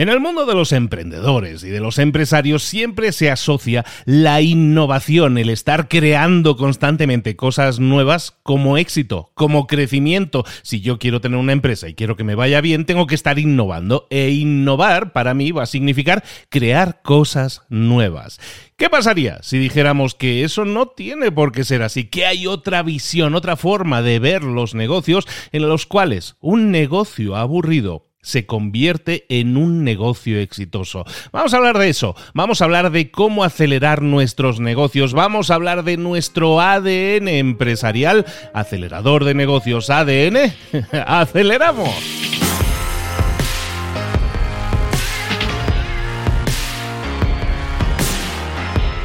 En el mundo de los emprendedores y de los empresarios siempre se asocia la innovación, el estar creando constantemente cosas nuevas como éxito, como crecimiento. Si yo quiero tener una empresa y quiero que me vaya bien, tengo que estar innovando. E innovar para mí va a significar crear cosas nuevas. ¿Qué pasaría si dijéramos que eso no tiene por qué ser así? Que hay otra visión, otra forma de ver los negocios en los cuales un negocio aburrido se convierte en un negocio exitoso. Vamos a hablar de eso, vamos a hablar de cómo acelerar nuestros negocios, vamos a hablar de nuestro ADN empresarial, acelerador de negocios ADN, aceleramos.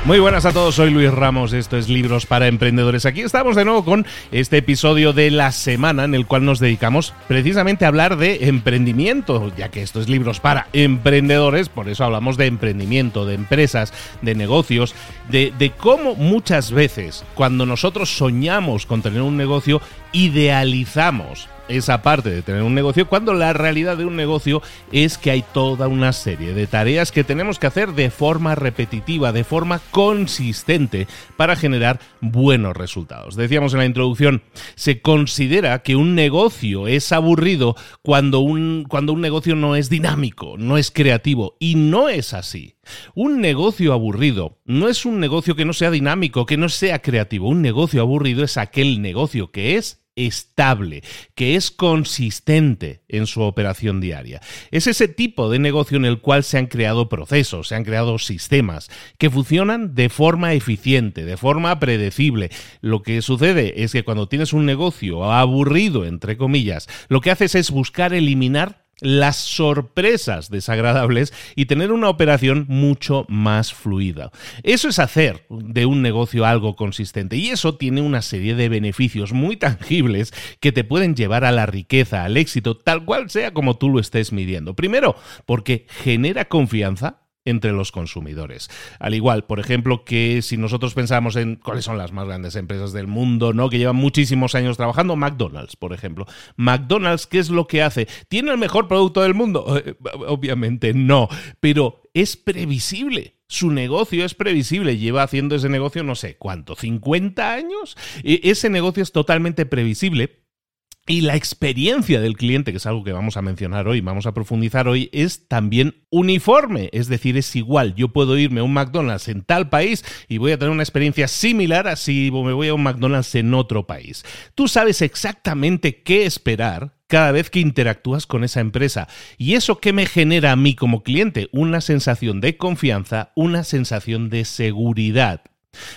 Muy buenas a todos, soy Luis Ramos, esto es Libros para Emprendedores. Aquí estamos de nuevo con este episodio de la semana en el cual nos dedicamos precisamente a hablar de emprendimiento, ya que esto es Libros para Emprendedores, por eso hablamos de emprendimiento, de empresas, de negocios, de, de cómo muchas veces cuando nosotros soñamos con tener un negocio, idealizamos esa parte de tener un negocio, cuando la realidad de un negocio es que hay toda una serie de tareas que tenemos que hacer de forma repetitiva, de forma consistente, para generar buenos resultados. Decíamos en la introducción, se considera que un negocio es aburrido cuando un, cuando un negocio no es dinámico, no es creativo, y no es así. Un negocio aburrido no es un negocio que no sea dinámico, que no sea creativo. Un negocio aburrido es aquel negocio que es estable, que es consistente en su operación diaria. Es ese tipo de negocio en el cual se han creado procesos, se han creado sistemas que funcionan de forma eficiente, de forma predecible. Lo que sucede es que cuando tienes un negocio aburrido, entre comillas, lo que haces es buscar eliminar las sorpresas desagradables y tener una operación mucho más fluida. Eso es hacer de un negocio algo consistente y eso tiene una serie de beneficios muy tangibles que te pueden llevar a la riqueza, al éxito, tal cual sea como tú lo estés midiendo. Primero, porque genera confianza entre los consumidores. Al igual, por ejemplo, que si nosotros pensamos en cuáles son las más grandes empresas del mundo, ¿no? Que llevan muchísimos años trabajando, McDonald's, por ejemplo. McDonald's, ¿qué es lo que hace? ¿Tiene el mejor producto del mundo? Eh, obviamente no, pero es previsible. Su negocio es previsible, lleva haciendo ese negocio no sé cuánto, 50 años. E, ese negocio es totalmente previsible y la experiencia del cliente, que es algo que vamos a mencionar hoy, vamos a profundizar hoy, es también uniforme, es decir, es igual. Yo puedo irme a un McDonald's en tal país y voy a tener una experiencia similar a si me voy a un McDonald's en otro país. Tú sabes exactamente qué esperar cada vez que interactúas con esa empresa. ¿Y eso qué me genera a mí como cliente? Una sensación de confianza, una sensación de seguridad.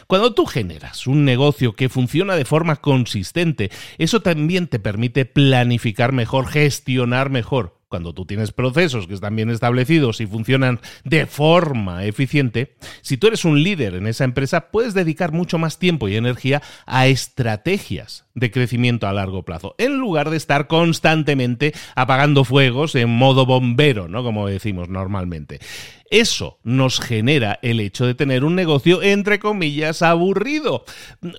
Cuando tú generas un negocio que funciona de forma consistente, eso también te permite planificar mejor, gestionar mejor. Cuando tú tienes procesos que están bien establecidos y funcionan de forma eficiente, si tú eres un líder en esa empresa, puedes dedicar mucho más tiempo y energía a estrategias de crecimiento a largo plazo, en lugar de estar constantemente apagando fuegos en modo bombero, ¿no? Como decimos normalmente. Eso nos genera el hecho de tener un negocio, entre comillas, aburrido.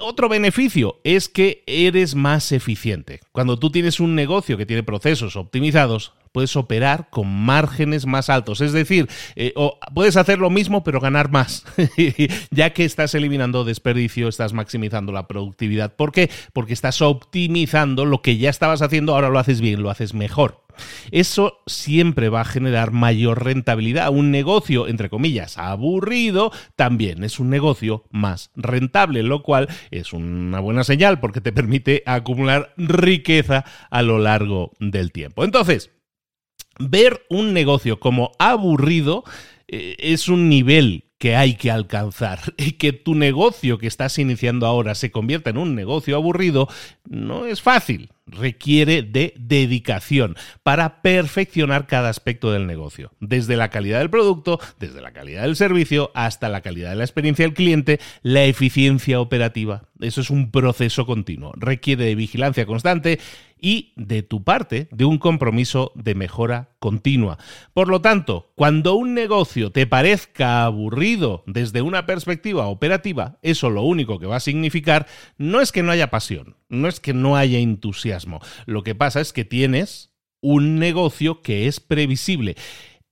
Otro beneficio es que eres más eficiente. Cuando tú tienes un negocio que tiene procesos optimizados, puedes operar con márgenes más altos. Es decir, eh, puedes hacer lo mismo pero ganar más, ya que estás eliminando desperdicio, estás maximizando la productividad. ¿Por qué? Porque estás optimizando lo que ya estabas haciendo, ahora lo haces bien, lo haces mejor. Eso siempre va a generar mayor rentabilidad. Un negocio, entre comillas, aburrido, también es un negocio más rentable, lo cual es una buena señal porque te permite acumular riqueza a lo largo del tiempo. Entonces, ver un negocio como aburrido eh, es un nivel que hay que alcanzar. Y que tu negocio que estás iniciando ahora se convierta en un negocio aburrido no es fácil. Requiere de dedicación para perfeccionar cada aspecto del negocio. Desde la calidad del producto, desde la calidad del servicio, hasta la calidad de la experiencia del cliente, la eficiencia operativa. Eso es un proceso continuo. Requiere de vigilancia constante y de tu parte de un compromiso de mejora continua. Por lo tanto, cuando un negocio te parezca aburrido desde una perspectiva operativa, eso lo único que va a significar no es que no haya pasión, no es que no haya entusiasmo, lo que pasa es que tienes un negocio que es previsible.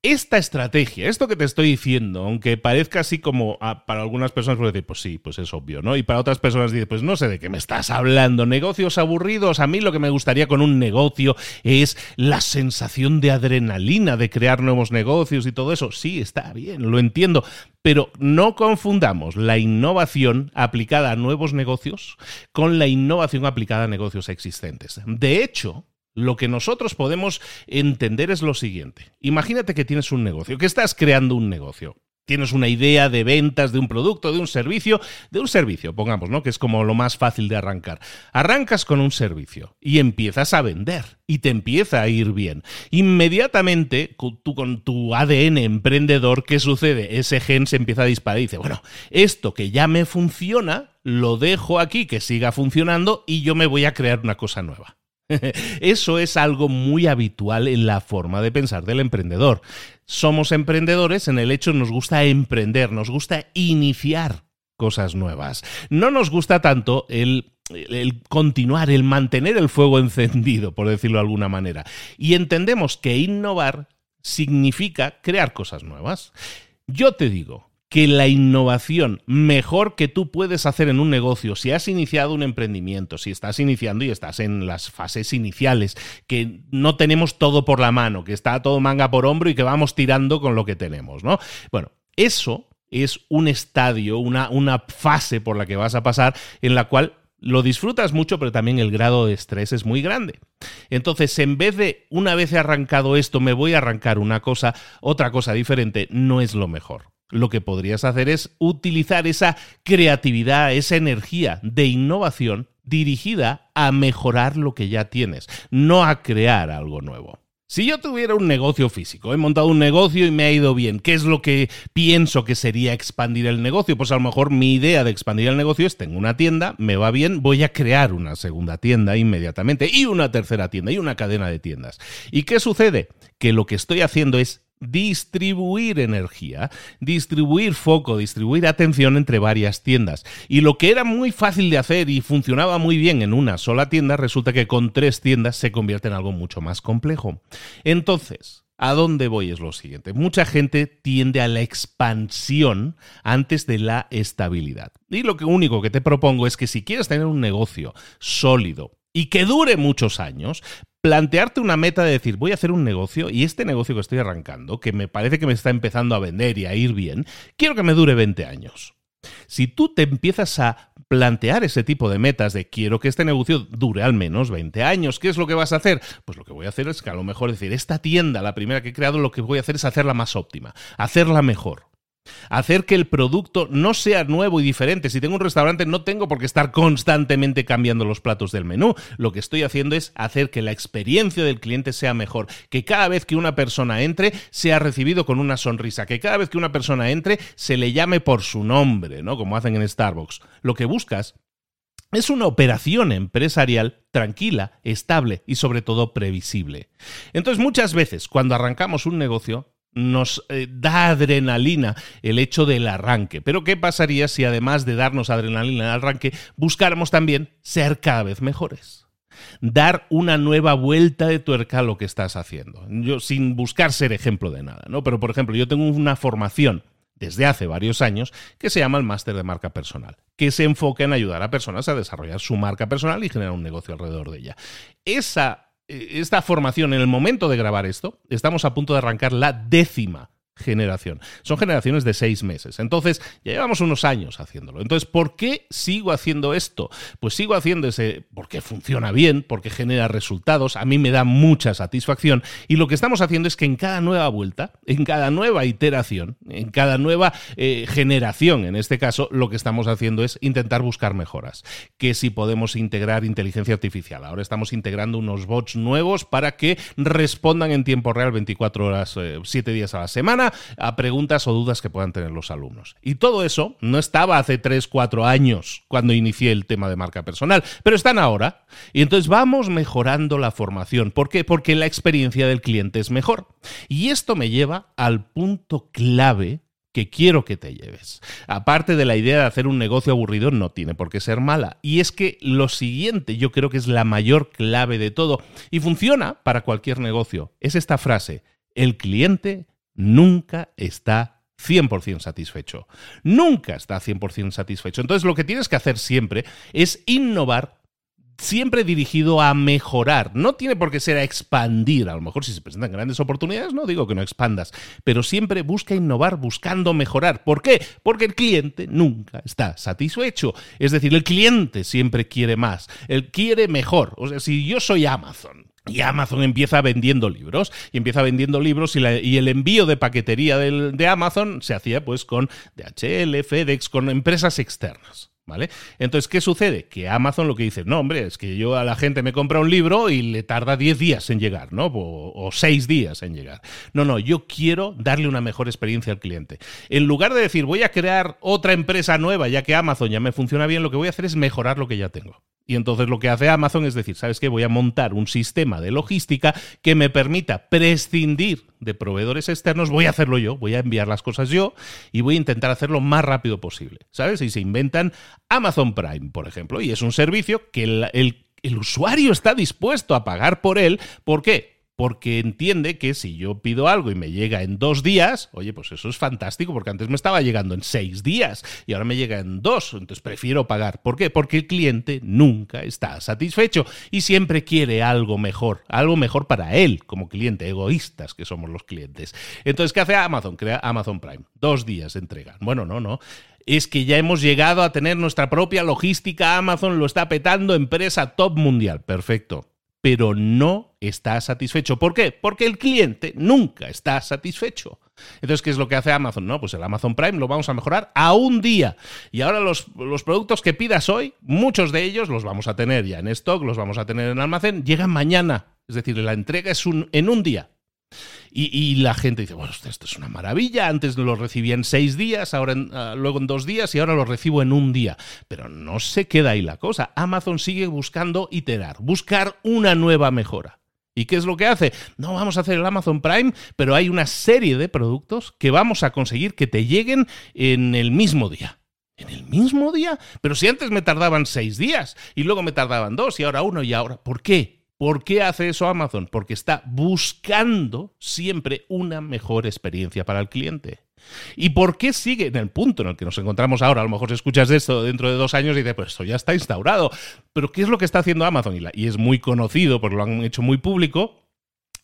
Esta estrategia, esto que te estoy diciendo, aunque parezca así como para algunas personas puede decir, pues sí, pues es obvio, ¿no? Y para otras personas dice, pues no sé de qué me estás hablando, negocios aburridos, a mí lo que me gustaría con un negocio es la sensación de adrenalina de crear nuevos negocios y todo eso. Sí, está bien, lo entiendo, pero no confundamos la innovación aplicada a nuevos negocios con la innovación aplicada a negocios existentes. De hecho, lo que nosotros podemos entender es lo siguiente. Imagínate que tienes un negocio, que estás creando un negocio. Tienes una idea de ventas de un producto, de un servicio, de un servicio, pongamos, ¿no? Que es como lo más fácil de arrancar. Arrancas con un servicio y empiezas a vender y te empieza a ir bien. Inmediatamente, tú con tu ADN emprendedor, ¿qué sucede? Ese gen se empieza a disparar y dice, bueno, esto que ya me funciona, lo dejo aquí que siga funcionando y yo me voy a crear una cosa nueva. Eso es algo muy habitual en la forma de pensar del emprendedor. Somos emprendedores en el hecho nos gusta emprender, nos gusta iniciar cosas nuevas. No nos gusta tanto el el continuar, el mantener el fuego encendido, por decirlo de alguna manera. Y entendemos que innovar significa crear cosas nuevas. Yo te digo, que la innovación mejor que tú puedes hacer en un negocio, si has iniciado un emprendimiento, si estás iniciando y estás en las fases iniciales, que no tenemos todo por la mano, que está todo manga por hombro y que vamos tirando con lo que tenemos, ¿no? Bueno, eso es un estadio, una, una fase por la que vas a pasar en la cual lo disfrutas mucho, pero también el grado de estrés es muy grande. Entonces, en vez de una vez he arrancado esto, me voy a arrancar una cosa, otra cosa diferente, no es lo mejor lo que podrías hacer es utilizar esa creatividad, esa energía de innovación dirigida a mejorar lo que ya tienes, no a crear algo nuevo. Si yo tuviera un negocio físico, he montado un negocio y me ha ido bien, ¿qué es lo que pienso que sería expandir el negocio? Pues a lo mejor mi idea de expandir el negocio es, tengo una tienda, me va bien, voy a crear una segunda tienda inmediatamente y una tercera tienda y una cadena de tiendas. ¿Y qué sucede? Que lo que estoy haciendo es distribuir energía, distribuir foco, distribuir atención entre varias tiendas. Y lo que era muy fácil de hacer y funcionaba muy bien en una sola tienda, resulta que con tres tiendas se convierte en algo mucho más complejo. Entonces, ¿A dónde voy? Es lo siguiente. Mucha gente tiende a la expansión antes de la estabilidad. Y lo único que te propongo es que si quieres tener un negocio sólido, y que dure muchos años, plantearte una meta de decir, voy a hacer un negocio y este negocio que estoy arrancando, que me parece que me está empezando a vender y a ir bien, quiero que me dure 20 años. Si tú te empiezas a plantear ese tipo de metas de quiero que este negocio dure al menos 20 años, ¿qué es lo que vas a hacer? Pues lo que voy a hacer es que a lo mejor decir, esta tienda, la primera que he creado, lo que voy a hacer es hacerla más óptima, hacerla mejor. Hacer que el producto no sea nuevo y diferente. Si tengo un restaurante no tengo por qué estar constantemente cambiando los platos del menú. Lo que estoy haciendo es hacer que la experiencia del cliente sea mejor. Que cada vez que una persona entre sea recibido con una sonrisa. Que cada vez que una persona entre se le llame por su nombre, ¿no? Como hacen en Starbucks. Lo que buscas es una operación empresarial tranquila, estable y sobre todo previsible. Entonces muchas veces cuando arrancamos un negocio nos eh, da adrenalina el hecho del arranque. Pero ¿qué pasaría si además de darnos adrenalina el arranque, buscáramos también ser cada vez mejores? Dar una nueva vuelta de tuerca a lo que estás haciendo. Yo sin buscar ser ejemplo de nada, ¿no? Pero por ejemplo, yo tengo una formación desde hace varios años que se llama el máster de marca personal, que se enfoca en ayudar a personas a desarrollar su marca personal y generar un negocio alrededor de ella. Esa esta formación, en el momento de grabar esto, estamos a punto de arrancar la décima generación. Son generaciones de seis meses. Entonces, ya llevamos unos años haciéndolo. Entonces, ¿por qué sigo haciendo esto? Pues sigo haciendo ese porque funciona bien, porque genera resultados, a mí me da mucha satisfacción y lo que estamos haciendo es que en cada nueva vuelta, en cada nueva iteración, en cada nueva eh, generación, en este caso, lo que estamos haciendo es intentar buscar mejoras. Que si podemos integrar inteligencia artificial. Ahora estamos integrando unos bots nuevos para que respondan en tiempo real 24 horas, 7 eh, días a la semana a preguntas o dudas que puedan tener los alumnos. Y todo eso no estaba hace 3, 4 años cuando inicié el tema de marca personal, pero están ahora. Y entonces vamos mejorando la formación. ¿Por qué? Porque la experiencia del cliente es mejor. Y esto me lleva al punto clave que quiero que te lleves. Aparte de la idea de hacer un negocio aburrido, no tiene por qué ser mala. Y es que lo siguiente yo creo que es la mayor clave de todo y funciona para cualquier negocio. Es esta frase, el cliente nunca está 100% satisfecho. Nunca está 100% satisfecho. Entonces lo que tienes que hacer siempre es innovar siempre dirigido a mejorar. No tiene por qué ser a expandir. A lo mejor si se presentan grandes oportunidades, no digo que no expandas, pero siempre busca innovar buscando mejorar. ¿Por qué? Porque el cliente nunca está satisfecho. Es decir, el cliente siempre quiere más. Él quiere mejor. O sea, si yo soy Amazon y Amazon empieza vendiendo libros, y empieza vendiendo libros, y, el envío de paquetería de Amazon se hacía pues con DHL, FedEx, con empresas externas. ¿Vale? Entonces, ¿qué sucede? Que Amazon lo que dice, no, hombre, es que yo a la gente me compra un libro y le tarda 10 días en llegar, ¿no? O, o 6 días en llegar. No, no, yo quiero darle una mejor experiencia al cliente. En lugar de decir, voy a crear otra empresa nueva, ya que Amazon ya me funciona bien, lo que voy a hacer es mejorar lo que ya tengo. Y entonces lo que hace Amazon es decir, ¿sabes qué? Voy a montar un sistema de logística que me permita prescindir de proveedores externos, voy a hacerlo yo, voy a enviar las cosas yo y voy a intentar hacerlo más rápido posible, ¿sabes? Y se inventan Amazon Prime, por ejemplo, y es un servicio que el, el, el usuario está dispuesto a pagar por él. ¿Por qué? Porque entiende que si yo pido algo y me llega en dos días, oye, pues eso es fantástico, porque antes me estaba llegando en seis días y ahora me llega en dos, entonces prefiero pagar. ¿Por qué? Porque el cliente nunca está satisfecho y siempre quiere algo mejor, algo mejor para él como cliente, egoístas que somos los clientes. Entonces, ¿qué hace Amazon? Crea Amazon Prime. Dos días entrega. Bueno, no, no es que ya hemos llegado a tener nuestra propia logística. Amazon lo está petando, empresa top mundial. Perfecto pero no está satisfecho. ¿Por qué? Porque el cliente nunca está satisfecho. Entonces, ¿qué es lo que hace Amazon? No, pues el Amazon Prime lo vamos a mejorar a un día. Y ahora los, los, productos que pidas hoy, muchos de ellos los vamos a tener ya en stock, los vamos a tener en almacén, llegan mañana. Es decir, la entrega es un, en un día. Y, la gente dice, bueno, esto es una maravilla, antes lo recibía en seis días, ahora ah, luego en dos días y ahora lo recibo en un día. Pero no se queda ahí la cosa. Amazon sigue buscando iterar, buscar una nueva mejora. ¿Y qué es lo que hace? No vamos a hacer el Amazon Prime, pero hay una serie de productos que vamos a conseguir que te lleguen en el mismo día. ¿En el mismo día? Pero si antes me tardaban seis días y luego me tardaban dos y ahora uno y ahora. ¿Por qué? ¿Por qué hace eso Amazon? Porque está buscando siempre una mejor experiencia para el cliente. ¿Y por qué sigue en el punto en el que nos encontramos ahora? A lo mejor si escuchas esto dentro de dos años y dices, pues esto ya está instaurado. Pero ¿qué es lo que está haciendo Amazon? Y, es muy conocido porque lo han hecho muy público.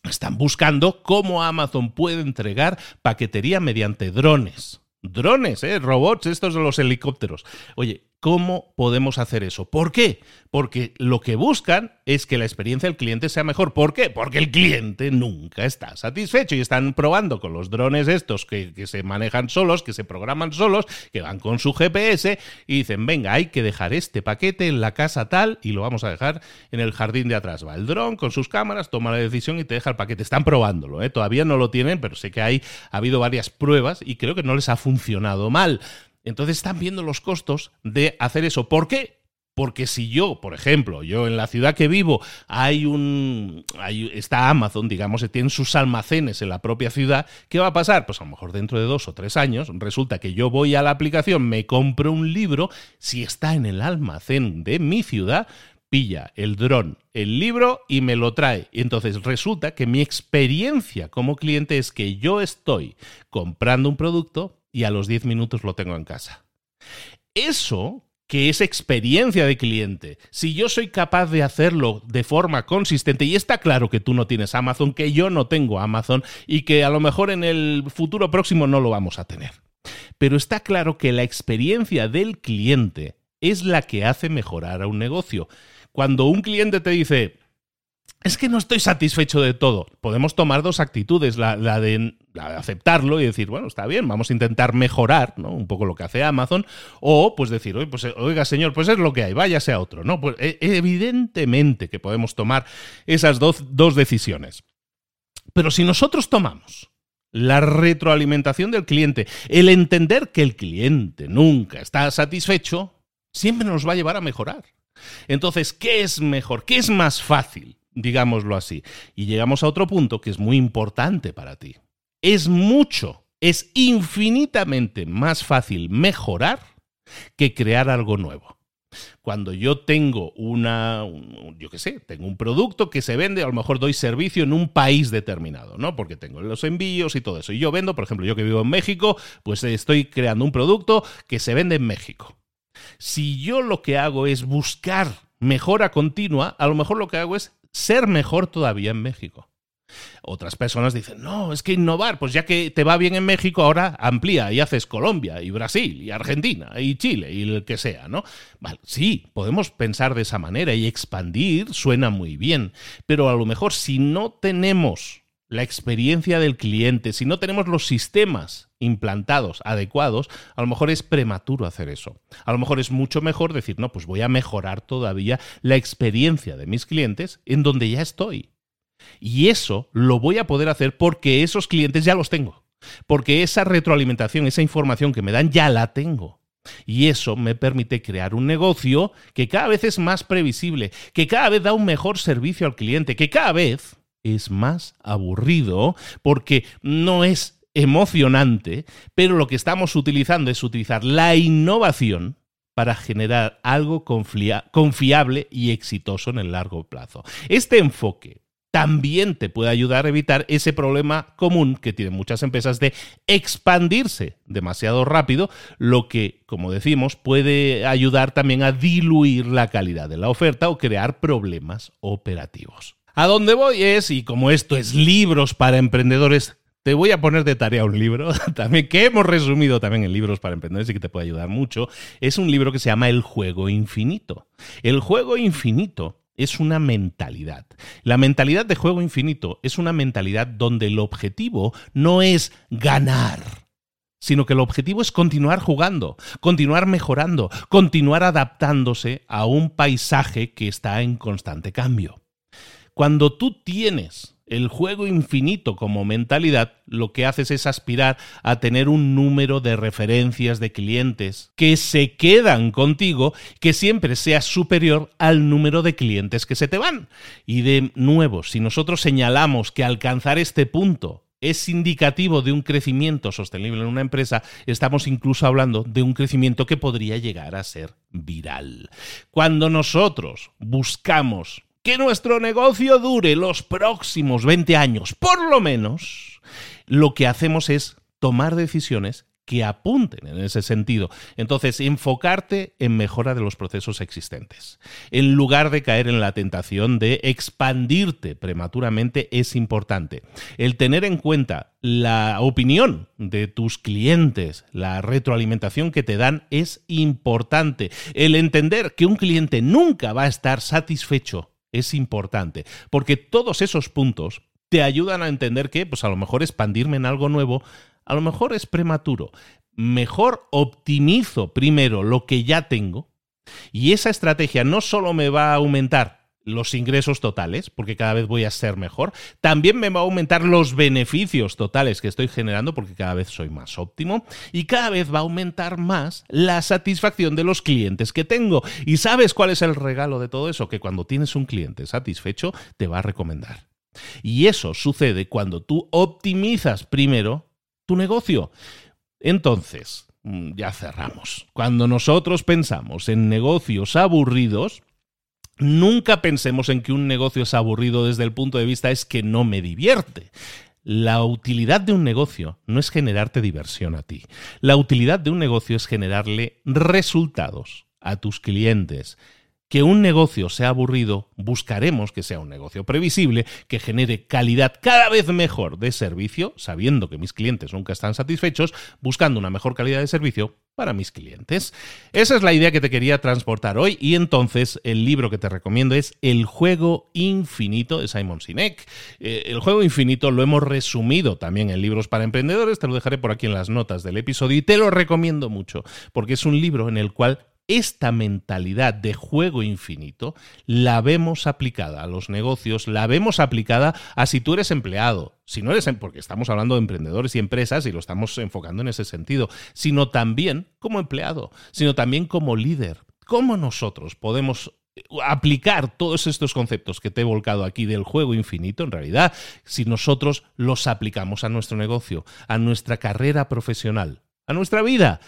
Están buscando cómo Amazon puede entregar paquetería mediante drones. Drones, ¿eh? robots, estos de los helicópteros. Oye, ¿Cómo podemos hacer eso? ¿Por qué? Porque lo que buscan es que la experiencia del cliente sea mejor. ¿Por qué? Porque el cliente nunca está satisfecho y están probando con los drones estos que, se manejan solos, que se programan solos, que van con su GPS y dicen, venga, hay que dejar este paquete en la casa tal y lo vamos a dejar en el jardín de atrás. Va el dron con sus cámaras, toma la decisión y te deja el paquete. Están probándolo, ¿eh? todavía no lo tienen, pero sé que hay, ha habido varias pruebas y creo que no les ha funcionado mal. Entonces están viendo los costos de hacer eso. ¿Por qué? Porque si yo, por ejemplo, yo en la ciudad que vivo hay un está Amazon, digamos, tienen sus almacenes en la propia ciudad, ¿qué va a pasar? Pues a lo mejor dentro de dos o tres años resulta que yo voy a la aplicación, me compro un libro, si está en el almacén de mi ciudad, pilla el dron, el libro y me lo trae. Y entonces resulta que mi experiencia como cliente es que yo estoy comprando un producto y a los 10 minutos lo tengo en casa. Eso que es experiencia de cliente, si yo soy capaz de hacerlo de forma consistente, y está claro que tú no tienes Amazon, que yo no tengo Amazon y que a lo mejor en el futuro próximo no lo vamos a tener. Pero está claro que la experiencia del cliente es la que hace mejorar a un negocio. Cuando un cliente te dice, es que no estoy satisfecho de todo. Podemos tomar dos actitudes, la, de, aceptarlo y decir, bueno, está bien, vamos a intentar mejorar, ¿no? Un poco lo que hace Amazon, o pues decir, pues, oiga, señor, pues es lo que hay, váyase a otro, ¿no? Pues e, evidentemente que podemos tomar esas dos, dos decisiones. Pero si nosotros tomamos la retroalimentación del cliente, el entender que el cliente nunca está satisfecho, siempre nos va a llevar a mejorar. Entonces, ¿qué es mejor? ¿Qué es más fácil? digámoslo así. Y llegamos a otro punto que es muy importante para ti. Es mucho, es infinitamente más fácil mejorar que crear algo nuevo. cuando yo tengo una, yo qué sé, tengo un producto que se vende, a lo mejor doy servicio en un país determinado, ¿no? Porque tengo los envíos y todo eso. Y yo vendo, por ejemplo, yo que vivo en México, pues estoy creando un producto que se vende en México. Si yo lo que hago es buscar mejora continua, a lo mejor lo que hago es ser mejor todavía en México. Otras personas dicen, no, es que innovar, pues ya que te va bien en México, ahora amplía y haces Colombia y Brasil y Argentina y Chile y el que sea, ¿no? Vale, sí, podemos pensar de esa manera y expandir suena muy bien, pero a lo mejor si no tenemos la experiencia del cliente, si no tenemos los sistemas implantados adecuados, a lo mejor es prematuro hacer eso. A lo mejor es mucho mejor decir, no, pues voy a mejorar todavía la experiencia de mis clientes en donde ya estoy. Y eso lo voy a poder hacer porque esos clientes ya los tengo. Porque esa retroalimentación, esa información que me dan, ya la tengo. Y eso me permite crear un negocio que cada vez es más previsible, que cada vez da un mejor servicio al cliente, que cada vez es más aburrido porque no es emocionante, pero lo que estamos utilizando es utilizar la innovación para generar algo confiable y exitoso en el largo plazo. Este enfoque también te puede ayudar a evitar ese problema común que tienen muchas empresas de expandirse demasiado rápido, lo que, como decimos, puede ayudar también a diluir la calidad de la oferta o crear problemas operativos. A dónde voy es, y como esto es libros para emprendedores, te voy a poner de tarea un libro también que hemos resumido también en libros para emprendedores y que te puede ayudar mucho. Es un libro que se llama El juego infinito. El juego infinito es una mentalidad. La mentalidad de juego infinito es una mentalidad donde el objetivo no es ganar, sino que el objetivo es continuar jugando, continuar mejorando, continuar adaptándose a un paisaje que está en constante cambio. Cuando tú tienes el juego infinito como mentalidad, lo que haces es aspirar a tener un número de referencias de clientes que se quedan contigo, que siempre sea superior al número de clientes que se te van. Y de nuevo, si nosotros señalamos que alcanzar este punto es indicativo de un crecimiento sostenible en una empresa, estamos incluso hablando de un crecimiento que podría llegar a ser viral. Cuando nosotros buscamos que nuestro negocio dure los próximos 20 años, por lo menos, lo que hacemos es tomar decisiones que apunten en ese sentido. Entonces, enfocarte en mejora de los procesos existentes. En lugar de caer en la tentación de expandirte prematuramente es importante. El tener en cuenta la opinión de tus clientes, la retroalimentación que te dan es importante. El entender que un cliente nunca va a estar satisfecho es importante, porque todos esos puntos te ayudan a entender que, pues a lo mejor expandirme en algo nuevo, a lo mejor es prematuro. Mejor optimizo primero lo que ya tengo y esa estrategia no solo me va a aumentar los ingresos totales, porque cada vez voy a ser mejor. También me va a aumentar los beneficios totales que estoy generando, porque cada vez soy más óptimo. Y cada vez va a aumentar más la satisfacción de los clientes que tengo. ¿Y sabes cuál es el regalo de todo eso? Que cuando tienes un cliente satisfecho, te va a recomendar. Y eso sucede cuando tú optimizas primero tu negocio. Entonces, mm, ya cerramos. Cuando nosotros pensamos en negocios aburridos, Nunca pensemos en que un negocio es aburrido desde el punto de vista es que no me divierte. La utilidad de un negocio no es generarte diversión a ti. La utilidad de un negocio es generarle resultados a tus clientes, que un negocio sea aburrido, buscaremos que sea un negocio previsible, que genere calidad cada vez mejor de servicio, sabiendo que mis clientes nunca están satisfechos, buscando una mejor calidad de servicio para mis clientes. Esa es la idea que te quería transportar hoy y entonces el libro que te recomiendo es El juego infinito de Simon Sinek. Eh, el juego infinito lo hemos resumido también en libros para emprendedores, te lo dejaré por aquí en las notas del episodio y te lo recomiendo mucho porque es un libro en el cual esta mentalidad de juego infinito la vemos aplicada a los negocios, la vemos aplicada a si tú eres empleado, si no eres, em, porque estamos hablando de emprendedores y empresas y lo estamos enfocando en ese sentido, sino también como empleado, sino también como líder. ¿Cómo nosotros podemos eh, aplicar todos estos conceptos que te he volcado aquí del juego infinito, en realidad, si nosotros los aplicamos a nuestro negocio, a nuestra carrera profesional, a nuestra vida?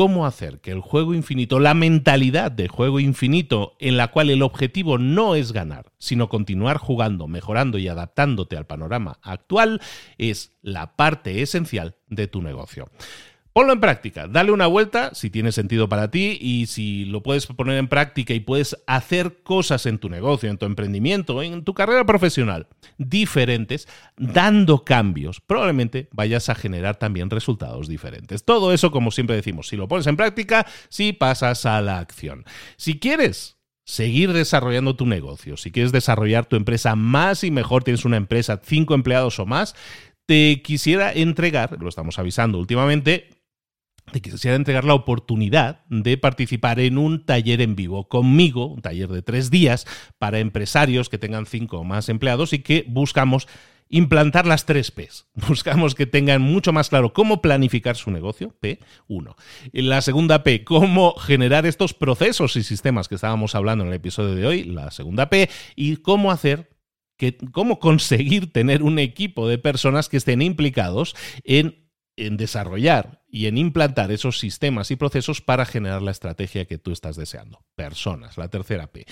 Cómo hacer que el juego infinito, la mentalidad de juego infinito en la cual el objetivo no es ganar, sino continuar jugando, mejorando y adaptándote al panorama actual, es la parte esencial de tu negocio. Ponlo en práctica, dale una vuelta si tiene sentido para ti y si lo puedes poner en práctica y puedes hacer cosas en tu negocio, en tu emprendimiento, en tu carrera profesional diferentes, dando cambios, probablemente vayas a generar también resultados diferentes. Todo eso, como siempre decimos, si lo pones en práctica, si pasas a la acción. Si quieres seguir desarrollando tu negocio, si quieres desarrollar tu empresa más y mejor, tienes una empresa, cinco empleados o más, te quisiera entregar, lo estamos avisando últimamente, te quisiera entregar la oportunidad de participar en un taller en vivo conmigo, un taller de tres días para empresarios que tengan cinco o más empleados y que buscamos implantar las tres P's. Buscamos que tengan mucho más claro cómo planificar su negocio, P1. La segunda P, cómo generar estos procesos y sistemas que estábamos hablando en el episodio de hoy, la segunda P, y cómo hacer que, cómo conseguir tener un equipo de personas que estén implicados en en desarrollar y en implantar esos sistemas y procesos para generar la estrategia que tú estás deseando. Personas, la tercera P.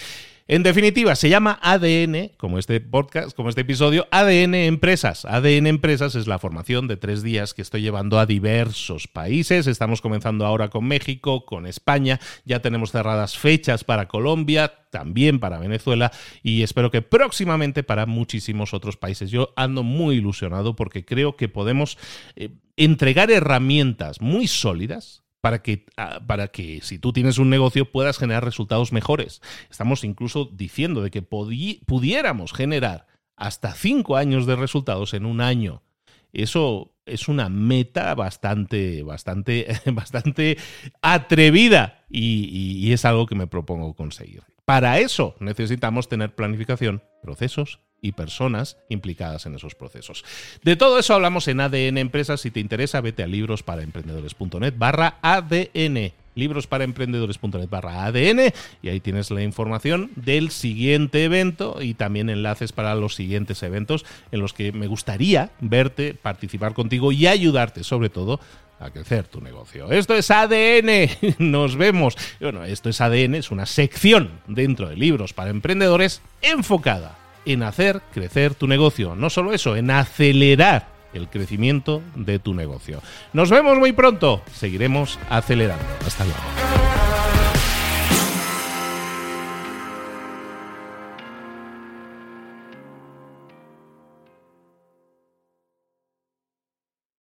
En definitiva, se llama ADN, como este podcast, como este episodio, ADN Empresas. ADN Empresas es la formación de tres días que estoy llevando a diversos países. Estamos comenzando ahora con México, con España, ya tenemos cerradas fechas para Colombia, también para Venezuela y espero que próximamente para muchísimos otros países. Yo ando muy ilusionado porque creo que podemos eh, entregar herramientas muy sólidas para que, ah, para que si tú tienes un negocio puedas generar resultados mejores. Estamos incluso diciendo de que pudiéramos generar hasta cinco años de resultados en un año. Eso es una meta bastante, bastante, bastante atrevida y, y es algo que me propongo conseguir. Para eso necesitamos tener planificación, procesos y personas implicadas en esos procesos. De todo eso hablamos en ADN Empresas. Si te interesa, vete a librosparaemprendedores.net barra ADN librosparaemprendedores.net barra ADN y ahí tienes la información del siguiente evento y también enlaces para los siguientes eventos en los que me gustaría verte, participar contigo y ayudarte sobre todo a crecer tu negocio. Esto es ADN, nos vemos. Bueno, esto es ADN, es una sección dentro de libros para emprendedores enfocada en hacer crecer tu negocio. No solo eso, en acelerar el crecimiento de tu negocio. Nos vemos muy pronto. Seguiremos acelerando. Hasta luego.